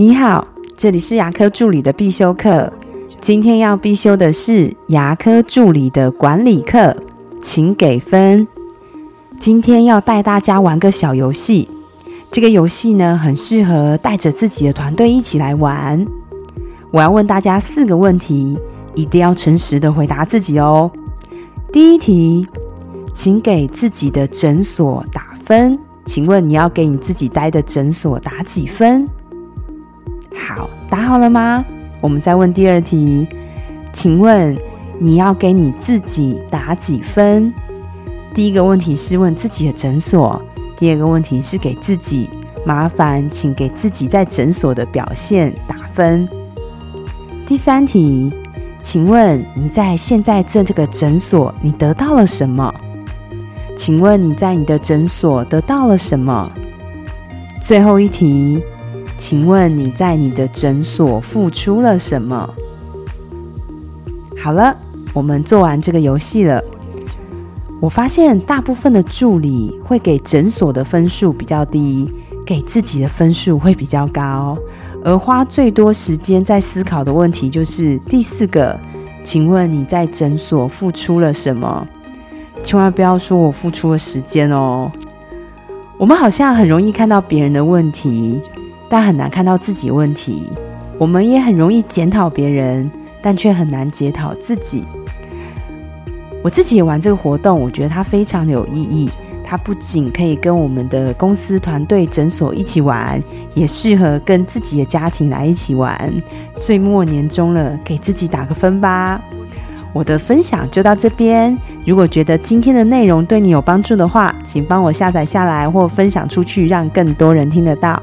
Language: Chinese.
你好，这里是牙科助理的必修课。今天要必修的是牙科助理的管理课，请给分。今天要带大家玩个小游戏，这个游戏呢很适合带着自己的团队一起来玩。我要问大家四个问题，一定要诚实的回答自己哦。第一题，请给自己的诊所打分。请问你要给你自己待的诊所打几分？好，答好了吗？我们再问第二题，请问你要给你自己打几分？第一个问题是问自己的诊所，第二个问题是给自己。麻烦请给自己在诊所的表现打分。第三题，请问你在现在这这个诊所，你得到了什么？请问你在你的诊所得到了什么？最后一题。请问你在你的诊所付出了什么？好了，我们做完这个游戏了。我发现大部分的助理会给诊所的分数比较低，给自己的分数会比较高。而花最多时间在思考的问题就是第四个：请问你在诊所付出了什么？千万不要说我付出了时间哦。我们好像很容易看到别人的问题。但很难看到自己问题，我们也很容易检讨别人，但却很难检讨自己。我自己也玩这个活动，我觉得它非常的有意义。它不仅可以跟我们的公司团队、诊所一起玩，也适合跟自己的家庭来一起玩。岁末年终了，给自己打个分吧。我的分享就到这边。如果觉得今天的内容对你有帮助的话，请帮我下载下来或分享出去，让更多人听得到。